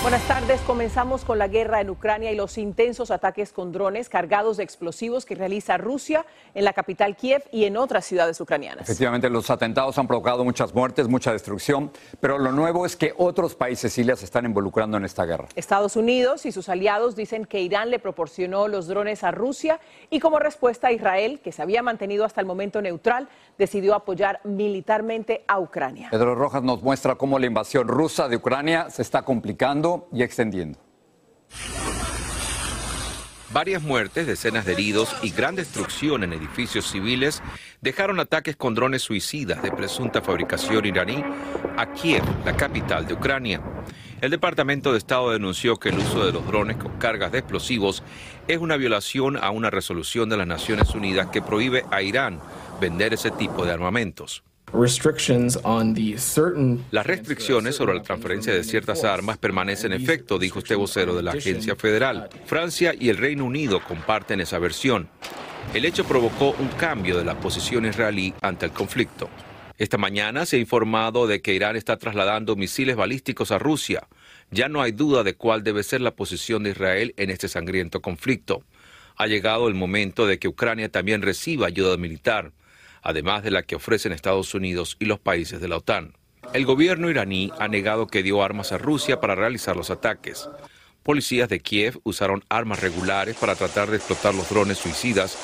Buenas tardes. Comenzamos con la guerra en Ucrania y los intensos ataques con drones cargados de explosivos que realiza Rusia en la capital Kiev y en otras ciudades ucranianas. Efectivamente, los atentados han provocado muchas muertes, mucha destrucción, pero lo nuevo es que otros países sí se están involucrando en esta guerra. Estados Unidos y sus aliados dicen que Irán le proporcionó los drones a Rusia y como respuesta Israel, que se había mantenido hasta el momento neutral, decidió apoyar militarmente a Ucrania. Pedro Rojas nos muestra cómo la invasión rusa de Ucrania se está complicando y extendiendo. Varias muertes, decenas de heridos y gran destrucción en edificios civiles dejaron ataques con drones suicidas de presunta fabricación iraní a Kiev, la capital de Ucrania. El Departamento de Estado denunció que el uso de los drones con cargas de explosivos es una violación a una resolución de las Naciones Unidas que prohíbe a Irán vender ese tipo de armamentos. Las restricciones sobre la transferencia de ciertas armas permanecen en efecto, dijo este vocero de la agencia federal. Francia y el Reino Unido comparten esa versión. El hecho provocó un cambio de la posición israelí ante el conflicto. Esta mañana se ha informado de que Irán está trasladando misiles balísticos a Rusia. Ya no hay duda de cuál debe ser la posición de Israel en este sangriento conflicto. Ha llegado el momento de que Ucrania también reciba ayuda militar además de la que ofrecen Estados Unidos y los países de la OTAN. El gobierno iraní ha negado que dio armas a Rusia para realizar los ataques. Policías de Kiev usaron armas regulares para tratar de explotar los drones suicidas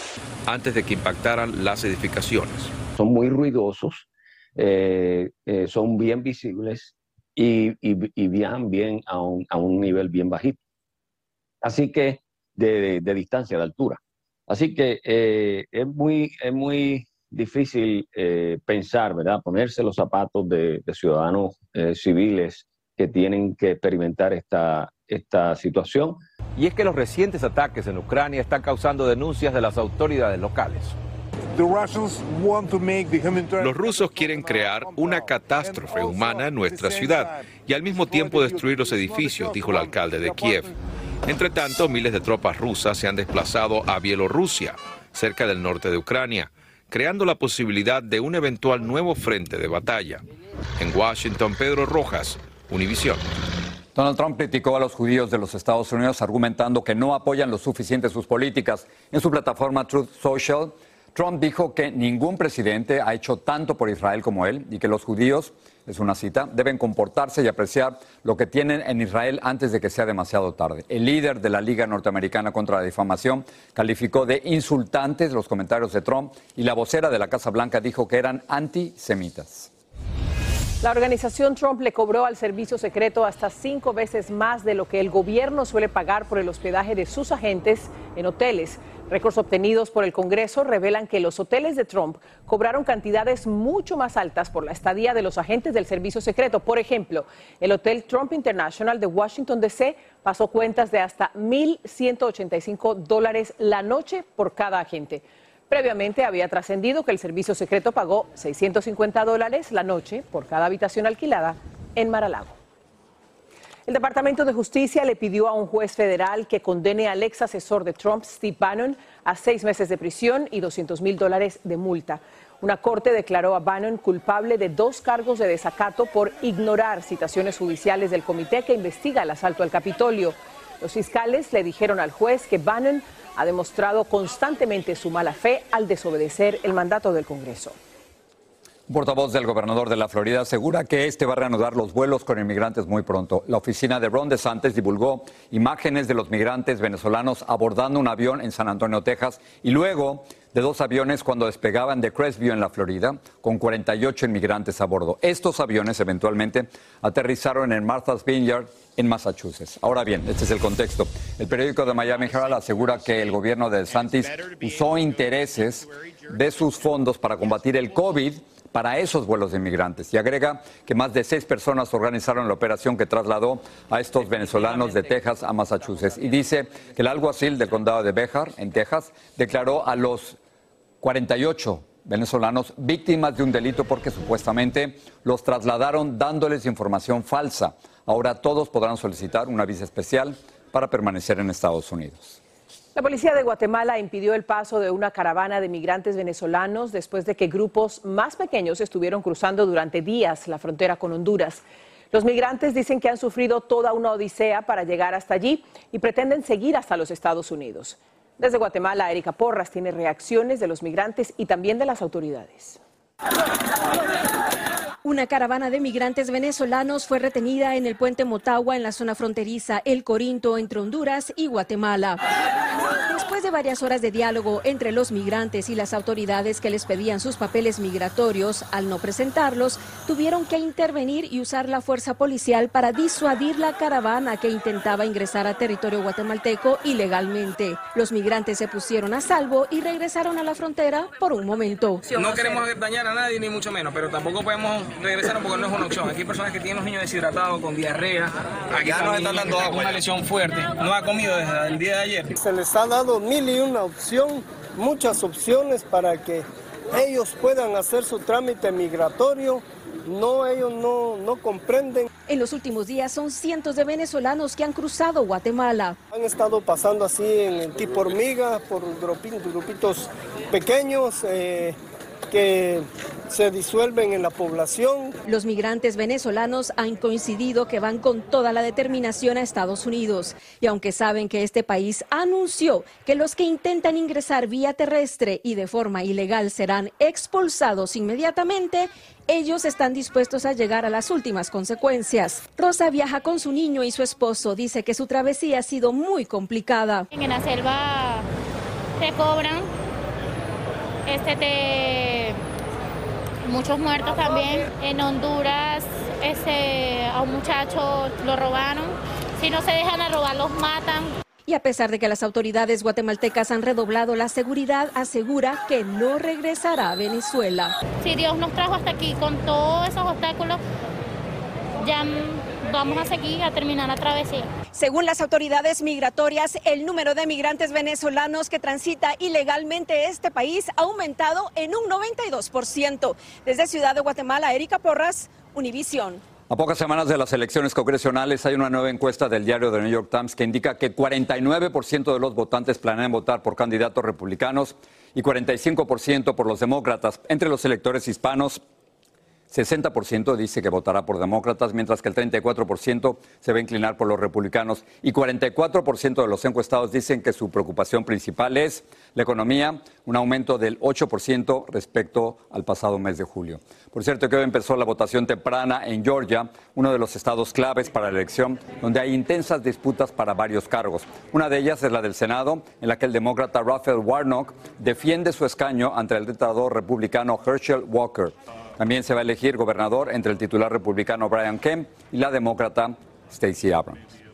antes de que impactaran las edificaciones. Son muy ruidosos, eh, eh, son bien visibles y, viajan bien a un, nivel bien bajito. Así que, de, distancia, de altura. Así que eh, es muy, es muy difícil eh, pensar, ¿verdad? Ponerse los zapatos de, ciudadanos eh, civiles que tienen que experimentar esta, esta situación. Y es que los recientes ataques en Ucrania están causando denuncias de las autoridades locales. Los rusos quieren crear una catástrofe humana en nuestra ciudad y al mismo tiempo destruir los edificios, dijo el alcalde de Kiev. Entre tanto, miles de tropas rusas se han desplazado a Bielorrusia, cerca del norte de Ucrania creando la posibilidad de un eventual nuevo frente de batalla. En Washington, Pedro Rojas, Univisión. Donald Trump criticó a los judíos de los Estados Unidos argumentando que no apoyan lo suficiente sus políticas. En su plataforma Truth Social, Trump dijo que ningún presidente ha hecho tanto por Israel como él y que los judíos es una cita, deben comportarse y apreciar lo que tienen en Israel antes de que sea demasiado tarde. El líder de la Liga Norteamericana contra la Difamación calificó de insultantes los comentarios de Trump y la vocera de la Casa Blanca dijo que eran antisemitas. La organización Trump le cobró al servicio secreto hasta cinco veces más de lo que el gobierno suele pagar por el hospedaje de sus agentes en hoteles. Récords obtenidos por el Congreso revelan que los hoteles de Trump cobraron cantidades mucho más altas por la estadía de los agentes del servicio secreto. Por ejemplo, el Hotel Trump International de Washington, D.C. pasó cuentas de hasta 1.185 dólares la noche por cada agente. Previamente había trascendido que el servicio secreto pagó 650 dólares la noche por cada habitación alquilada en Maralago. El Departamento de Justicia le pidió a un juez federal que condene al ex asesor de Trump, Steve Bannon, a seis meses de prisión y 200 mil dólares de multa. Una corte declaró a Bannon culpable de dos cargos de desacato por ignorar citaciones judiciales del comité que investiga el asalto al Capitolio. Los fiscales le dijeron al juez que Bannon ha demostrado constantemente su mala fe al desobedecer el mandato del Congreso. Un portavoz del gobernador de la Florida asegura que este va a reanudar los vuelos con inmigrantes muy pronto. La oficina de Ron DeSantis divulgó imágenes de los migrantes venezolanos abordando un avión en San Antonio, Texas, y luego de dos aviones cuando despegaban de Crestview en la Florida, con 48 inmigrantes a bordo. Estos aviones eventualmente aterrizaron en Martha's Vineyard, en Massachusetts. Ahora bien, este es el contexto. El periódico de Miami Herald asegura que el gobierno de DeSantis usó intereses de sus fondos para combatir el COVID para esos vuelos de inmigrantes y agrega que más de seis personas organizaron la operación que trasladó a estos venezolanos de Texas a Massachusetts y dice que el alguacil del condado de Bejar, en Texas, declaró a los 48 venezolanos víctimas de un delito porque supuestamente los trasladaron dándoles información falsa. Ahora todos podrán solicitar una visa especial para permanecer en Estados Unidos. La policía de Guatemala impidió el paso de una caravana de migrantes venezolanos después de que grupos más pequeños estuvieron cruzando durante días la frontera con Honduras. Los migrantes dicen que han sufrido toda una odisea para llegar hasta allí y pretenden seguir hasta los Estados Unidos. Desde Guatemala, Erika Porras tiene reacciones de los migrantes y también de las autoridades. Una caravana de migrantes venezolanos fue retenida en el puente Motagua en la zona fronteriza El Corinto entre Honduras y Guatemala. Después de varias horas de diálogo entre los migrantes y las autoridades que les pedían sus papeles migratorios, al no presentarlos, tuvieron que intervenir y usar la fuerza policial para disuadir la caravana que intentaba ingresar a territorio guatemalteco ilegalmente. Los migrantes se pusieron a salvo y regresaron a la frontera por un momento. No queremos dañar a nadie ni mucho menos, pero tampoco podemos regresaron porque no es una opción. Aquí hay personas que tienen los niños deshidratados, con diarrea. Aquí ya no están dando agua. Una lesión fuerte. No ha comido desde el día de ayer. Se les ha dado mil y una opción, muchas opciones para que ellos puedan hacer su trámite migratorio. No, ellos no, no comprenden. En los últimos días son cientos de venezolanos que han cruzado Guatemala. Han estado pasando así en el tipo hormiga, por grupitos pequeños. Eh, que se disuelven en la población. Los migrantes venezolanos han coincidido que van con toda la determinación a Estados Unidos y aunque saben que este país anunció que los que intentan ingresar vía terrestre y de forma ilegal serán expulsados inmediatamente, ellos están dispuestos a llegar a las últimas consecuencias. Rosa viaja con su niño y su esposo. Dice que su travesía ha sido muy complicada. En la selva te cobran este te muchos muertos también. En Honduras ese, a un muchacho lo robaron. Si no se dejan a robar, los matan. Y a pesar de que las autoridades guatemaltecas han redoblado la seguridad, asegura que no regresará a Venezuela. Si Dios nos trajo hasta aquí con todos esos obstáculos, ya vamos a seguir a terminar la travesía. Según las autoridades migratorias, el número de migrantes venezolanos que transita ilegalmente este país ha aumentado en un 92%. Desde Ciudad de Guatemala, Erika Porras, Univisión. A pocas semanas de las elecciones congresionales hay una nueva encuesta del diario The New York Times que indica que 49% de los votantes planean votar por candidatos republicanos y 45% por los demócratas. Entre los electores hispanos, 60% dice que votará por demócratas, mientras que el 34% se va a inclinar por los republicanos y 44% de los encuestados dicen que su preocupación principal es la economía, un aumento del 8% respecto al pasado mes de julio. Por cierto, que hoy empezó la votación temprana en Georgia, uno de los estados claves para la elección, donde hay intensas disputas para varios cargos. Una de ellas es la del Senado, en la que el demócrata Raphael Warnock defiende su escaño ante el dictador republicano Herschel Walker. También se va a elegir gobernador entre el titular republicano Brian Kemp y la demócrata Stacey Abrams.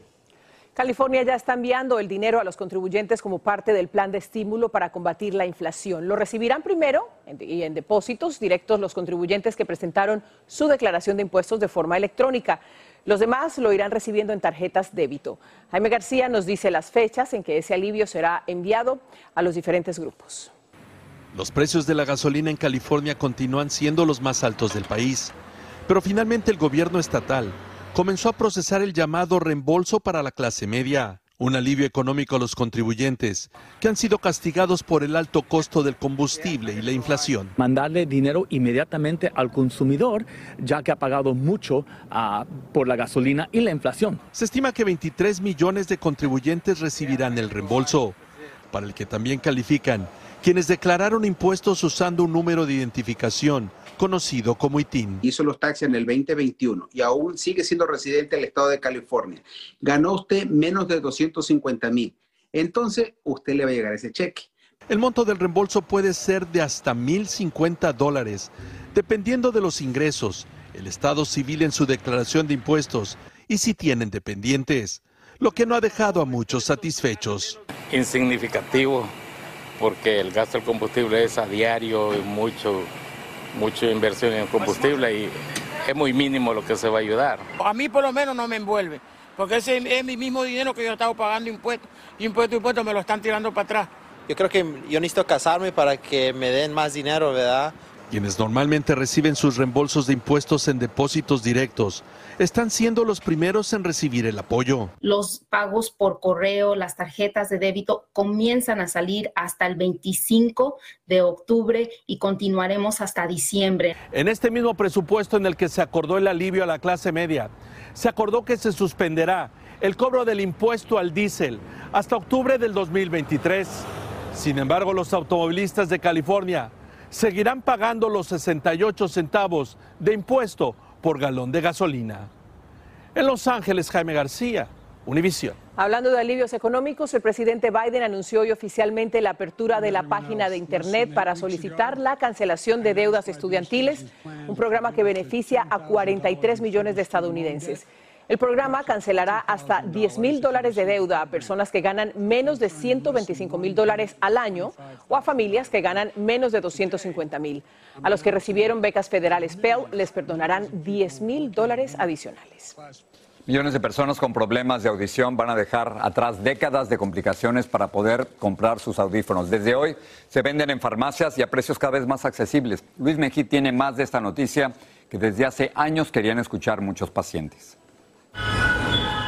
California ya está enviando el dinero a los contribuyentes como parte del plan de estímulo para combatir la inflación. Lo recibirán primero y en depósitos directos los contribuyentes que presentaron su declaración de impuestos de forma electrónica. Los demás lo irán recibiendo en tarjetas débito. Jaime García nos dice las fechas en que ese alivio será enviado a los diferentes grupos. Los precios de la gasolina en California continúan siendo los más altos del país, pero finalmente el gobierno estatal comenzó a procesar el llamado reembolso para la clase media, un alivio económico a los contribuyentes que han sido castigados por el alto costo del combustible y la inflación. Mandarle dinero inmediatamente al consumidor, ya que ha pagado mucho ah, por la gasolina y la inflación. Se estima que 23 millones de contribuyentes recibirán el reembolso, para el que también califican quienes declararon impuestos usando un número de identificación conocido como ITIN. Hizo los taxis en el 2021 y aún sigue siendo residente del estado de California. Ganó usted menos de 250 mil. Entonces, usted le va a llegar ese cheque. El monto del reembolso puede ser de hasta 1.050 dólares, dependiendo de los ingresos, el estado civil en su declaración de impuestos y si tienen dependientes, lo que no ha dejado a muchos satisfechos. Insignificativo porque el gasto del combustible es a diario y mucho, mucha inversión en combustible y es muy mínimo lo que se va a ayudar. A mí por lo menos no me envuelve, porque ese es mi mismo dinero que yo estaba pagando impuestos, impuestos impuestos me lo están tirando para atrás. Yo creo que yo necesito casarme para que me den más dinero, ¿verdad? Quienes normalmente reciben sus reembolsos de impuestos en depósitos directos están siendo los primeros en recibir el apoyo. Los pagos por correo, las tarjetas de débito comienzan a salir hasta el 25 de octubre y continuaremos hasta diciembre. En este mismo presupuesto en el que se acordó el alivio a la clase media, se acordó que se suspenderá el cobro del impuesto al diésel hasta octubre del 2023. Sin embargo, los automovilistas de California seguirán pagando los 68 centavos de impuesto por galón de gasolina. En Los Ángeles, Jaime García, Univisión. Hablando de alivios económicos, el presidente Biden anunció hoy oficialmente la apertura de la página de Internet para solicitar la cancelación de deudas estudiantiles, un programa que beneficia a 43 millones de estadounidenses. El programa cancelará hasta 10 mil dólares de deuda a personas que ganan menos de 125 mil dólares al año o a familias que ganan menos de 250 mil. A los que recibieron becas federales Pell les perdonarán 10 mil dólares adicionales. Millones de personas con problemas de audición van a dejar atrás décadas de complicaciones para poder comprar sus audífonos. Desde hoy se venden en farmacias y a precios cada vez más accesibles. Luis Mejí tiene más de esta noticia que desde hace años querían escuchar muchos pacientes.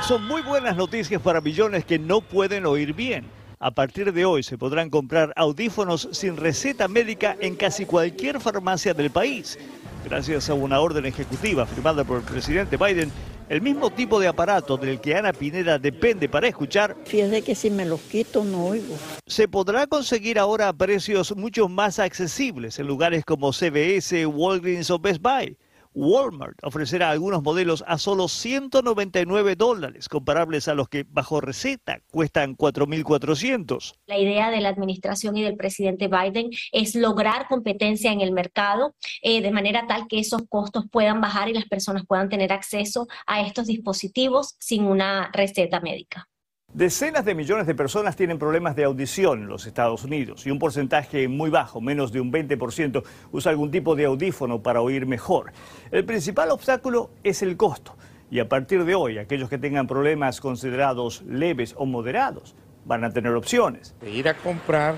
Son muy buenas noticias para millones que no pueden oír bien. A partir de hoy se podrán comprar audífonos sin receta médica en casi cualquier farmacia del país. Gracias a una orden ejecutiva firmada por el presidente Biden, el mismo tipo de aparato del que Ana Pineda depende para escuchar. Fíjese que si me los quito no oigo. Se podrá conseguir ahora a precios mucho más accesibles en lugares como CBS, Walgreens o Best Buy. Walmart ofrecerá algunos modelos a solo 199 dólares, comparables a los que bajo receta cuestan 4.400. La idea de la administración y del presidente Biden es lograr competencia en el mercado eh, de manera tal que esos costos puedan bajar y las personas puedan tener acceso a estos dispositivos sin una receta médica. Decenas de millones de personas tienen problemas de audición en los Estados Unidos y un porcentaje muy bajo, menos de un 20%, usa algún tipo de audífono para oír mejor. El principal obstáculo es el costo y a partir de hoy aquellos que tengan problemas considerados leves o moderados van a tener opciones. De ir a comprar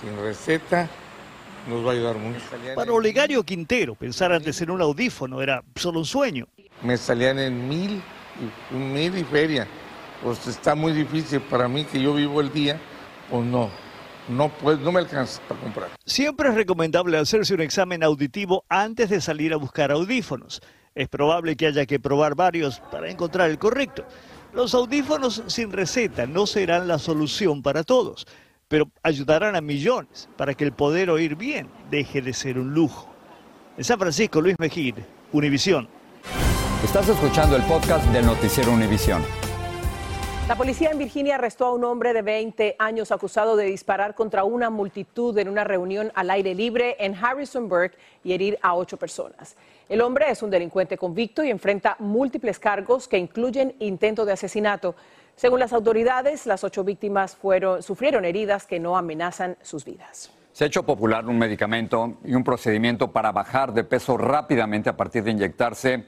sin receta nos va a ayudar mucho. Para Olegario Quintero, pensar antes en un audífono era solo un sueño. Me salían en mil, mil y feria pues está muy difícil para mí que yo vivo el día, pues no, no, pues, no me alcanza para comprar. Siempre es recomendable hacerse un examen auditivo antes de salir a buscar audífonos. Es probable que haya que probar varios para encontrar el correcto. Los audífonos sin receta no serán la solución para todos, pero ayudarán a millones para que el poder oír bien deje de ser un lujo. En San Francisco, Luis Mejid, Univisión. Estás escuchando el podcast del noticiero Univisión. La policía en Virginia arrestó a un hombre de 20 años acusado de disparar contra una multitud en una reunión al aire libre en Harrisonburg y herir a ocho personas. El hombre es un delincuente convicto y enfrenta múltiples cargos que incluyen intento de asesinato. Según las autoridades, las ocho víctimas sufrieron heridas que no amenazan sus vidas. Se ha hecho popular un medicamento y un procedimiento para bajar de peso rápidamente a partir de inyectarse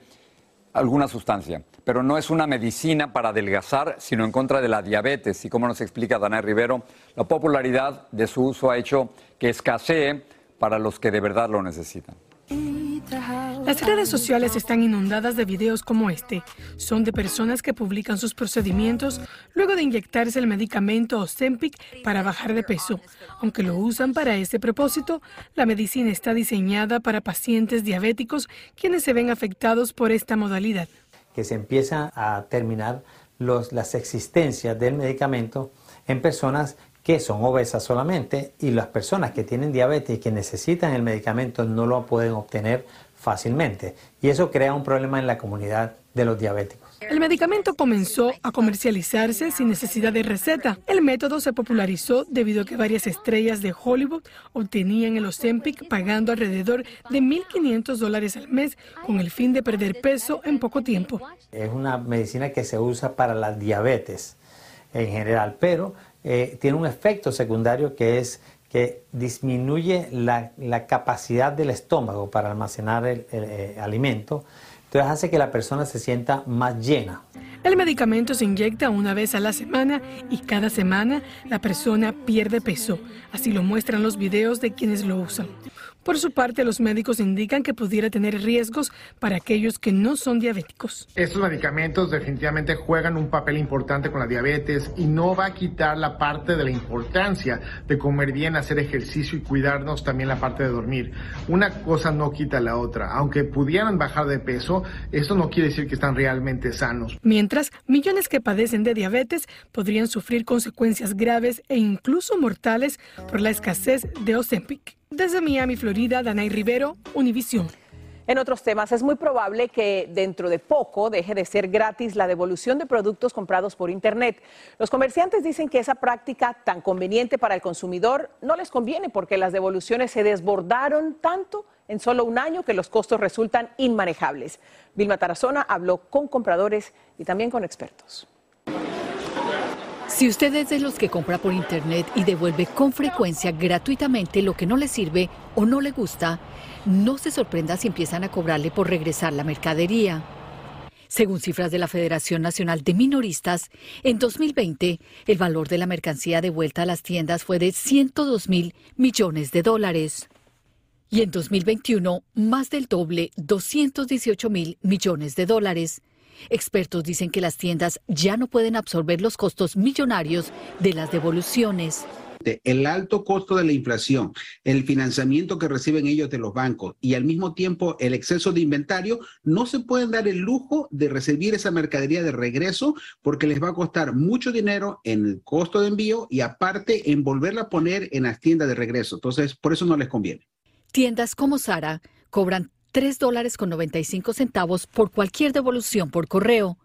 alguna sustancia, pero no es una medicina para adelgazar, sino en contra de la diabetes. Y como nos explica Dana Rivero, la popularidad de su uso ha hecho que escasee para los que de verdad lo necesitan. Las redes sociales están inundadas de videos como este. Son de personas que publican sus procedimientos luego de inyectarse el medicamento Ozempic para bajar de peso. Aunque lo usan para ese propósito, la medicina está diseñada para pacientes diabéticos quienes se ven afectados por esta modalidad. Que se empieza a terminar las existencias del medicamento en personas que son obesas solamente y las personas que tienen diabetes y que necesitan el medicamento no lo pueden obtener fácilmente. Y eso crea un problema en la comunidad de los diabéticos. El medicamento comenzó a comercializarse sin necesidad de receta. El método se popularizó debido a que varias estrellas de Hollywood obtenían el Ozempic pagando alrededor de 1.500 dólares al mes con el fin de perder peso en poco tiempo. Es una medicina que se usa para la diabetes en general, pero eh, tiene un efecto secundario que es que disminuye la, capacidad del estómago para almacenar el, eh, alimento. Entonces hace que la persona se sienta más llena. El medicamento se inyecta una vez a la semana y cada semana la persona pierde peso. Así lo muestran los videos de quienes lo usan. Por su parte, los médicos indican que pudiera tener riesgos para aquellos que no son diabéticos. Estos medicamentos definitivamente juegan un papel importante con la diabetes y no va a quitar la parte de la importancia de comer bien, hacer ejercicio y cuidarnos también la parte de dormir. Una cosa no quita la otra. Aunque pudieran bajar de peso, esto no quiere decir que están realmente sanos. Mientras, millones que padecen de diabetes podrían sufrir consecuencias graves e incluso mortales por la escasez de Ozempic. Desde Miami, Florida, Danay Rivero, Univisión. En otros temas, es muy probable que dentro de poco deje de ser gratis la devolución de productos comprados por Internet. Los comerciantes dicen que esa práctica tan conveniente para el consumidor no les conviene porque las devoluciones se desbordaron tanto en solo un año que los costos resultan inmanejables. Vilma Tarazona habló con compradores y también con expertos. Si usted es de los que compra por internet y devuelve con frecuencia gratuitamente lo que no le sirve o no le gusta, no se sorprenda si empiezan a cobrarle por regresar la mercadería. Según cifras de la Federación Nacional de Minoristas, en 2020 el valor de la mercancía devuelta a las tiendas fue de 102 mil millones de dólares. Y en 2021, más del doble, 218 mil millones de dólares. Expertos dicen que las tiendas ya no pueden absorber los costos millonarios de las devoluciones. El alto costo de la inflación, el financiamiento que reciben ellos de los bancos y al mismo tiempo el exceso de inventario, no se pueden dar el lujo de recibir esa mercadería de regreso porque les va a costar mucho dinero en el costo de envío y aparte en volverla a poner en las tiendas de regreso. Entonces, por eso no les conviene. Tiendas como Sara cobran 3 dólares con 95 centavos por cualquier devolución por correo.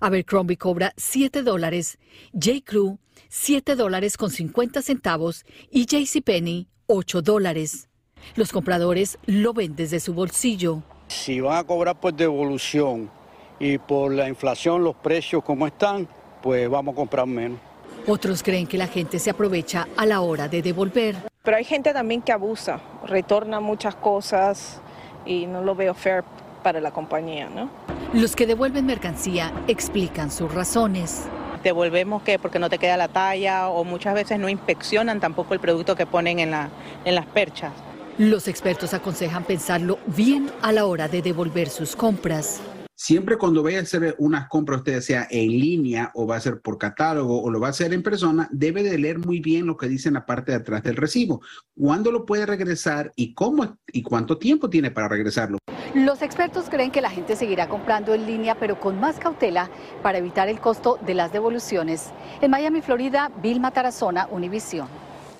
Abercrombie cobra 7 dólares, J. Crew 7 dólares con 50 centavos y JCPenney 8 dólares. Los compradores lo ven desde su bolsillo. Si van a cobrar por devolución y por la inflación los precios como están, pues vamos a comprar menos. Otros creen que la gente se aprovecha a la hora de devolver. Pero hay gente también que abusa, retorna muchas cosas y no lo veo fair para la compañía, ¿no? Los que devuelven mercancía explican sus razones. Devolvemos que porque no te queda la talla o muchas veces no inspeccionan tampoco el producto que ponen en, la, en las perchas. Los expertos aconsejan pensarlo bien a la hora de devolver sus compras. Siempre cuando vaya a hacer unas compras, usted sea en línea o va a ser por catálogo o lo va a hacer en persona, debe de leer muy bien lo que dice en la parte de atrás del recibo. ¿Cuándo lo puede regresar y cómo y cuánto tiempo tiene para regresarlo? Los expertos creen que la gente seguirá comprando en línea, pero con más cautela para evitar el costo de las devoluciones. En Miami, Florida, Vilma Tarazona, Univisión.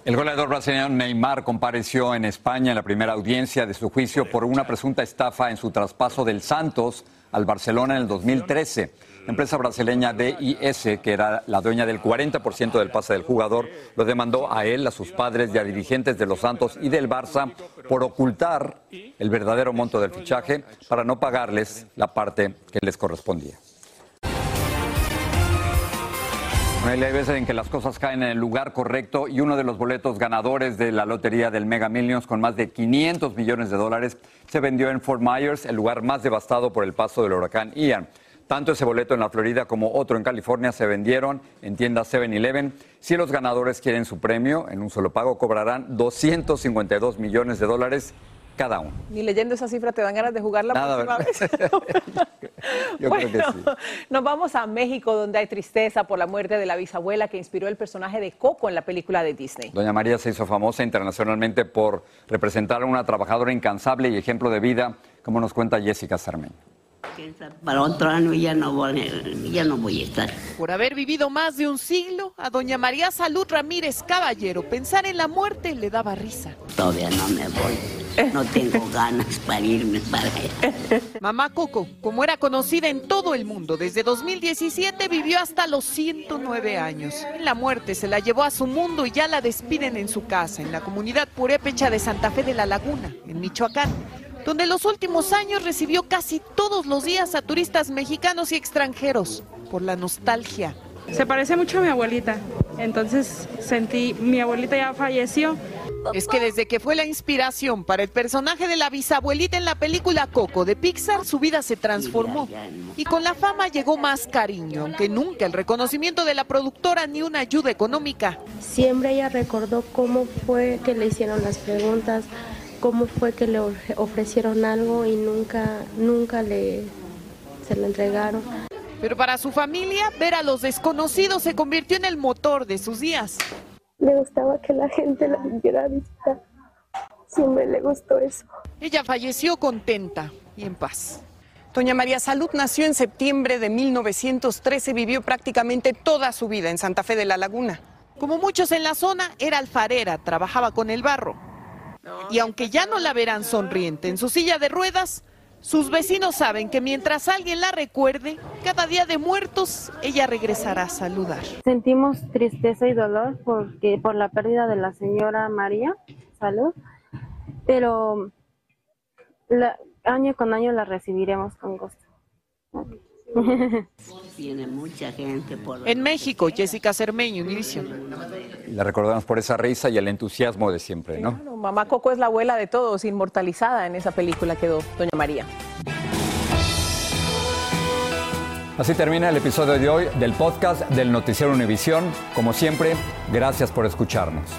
El goleador brasileño Neymar compareció en España en la primera audiencia de su juicio por una presunta estafa en su traspaso del Santos al Barcelona en el 2013. La empresa brasileña DIS, que era la dueña del 40% del pase del jugador, lo demandó a él, a sus padres y a dirigentes de los Santos y del Barça por ocultar el verdadero monto del fichaje para no pagarles la parte que les correspondía. Hay veces en que las cosas caen en el lugar correcto y uno de los boletos ganadores de la lotería del Mega Millions con más de 500 millones de dólares se vendió en Fort Myers, el lugar más devastado por el paso del huracán Ian. Tanto ese boleto en la Florida como otro en California se vendieron en tiendas 7-Eleven. Si los ganadores quieren su premio, en un solo pago cobrarán 252 millones de dólares cada uno. Ni leyendo esa cifra te dan ganas de jugar la próxima vez. Yo creo que sí. Nos vamos a México, donde hay tristeza por la muerte de la bisabuela que inspiró el personaje de Coco en la película de Disney. Doña María se hizo famosa internacionalmente por representar a una trabajadora incansable y ejemplo de vida, como nos cuenta Jessica Sarmen. Para otro año ya no, voy, ya no voy a estar. Por haber vivido más de un siglo, a doña María Salud Ramírez Caballero pensar en la muerte le daba risa. Todavía no me voy. No tengo ganas para irme para allá. Mamá Coco, como era conocida en todo el mundo, desde 2017 vivió hasta los 109 años. La muerte se la llevó a su mundo y ya la despiden en su casa, en la comunidad purépecha de Santa Fe de la Laguna, en Michoacán donde los últimos años recibió casi todos los días a turistas mexicanos y extranjeros por la nostalgia. Se parece mucho a mi abuelita, entonces sentí, mi abuelita ya falleció. Es que desde que fue la inspiración para el personaje de la bisabuelita en la película Coco de Pixar, su vida se transformó. Y con la fama llegó más cariño, aunque nunca el reconocimiento de la productora ni una ayuda económica. Siempre ella recordó cómo fue que le hicieron las preguntas, cómo fue que le ofrecieron algo y nunca, nunca le se lo entregaron. Pero para su familia, ver a los desconocidos se convirtió en el motor de sus días. Le gustaba que la gente la viniera a visitar. Siempre le gustó eso. Ella falleció contenta y en paz. Doña María Salud nació en septiembre de 1913 y vivió prácticamente toda su vida en Santa Fe de la Laguna. Como muchos en la zona, era alfarera, trabajaba con el barro. Y aunque ya no la verán sonriente en su silla de ruedas, sus vecinos saben que mientras alguien la recuerde, cada día de muertos, ella regresará a saludar. Sentimos tristeza y dolor porque por la pérdida de la señora María Salud, pero año con año la recibiremos con gusto. Tiene mucha gente por... En México, Jessica Cermeño, Univision. La recordamos por esa risa y el entusiasmo de siempre, ¿no? mamá Coco es la abuela de todos, inmortalizada en esa película quedó Doña María. Así termina el episodio de hoy del podcast del Noticiero Univisión. Como siempre, gracias por escucharnos.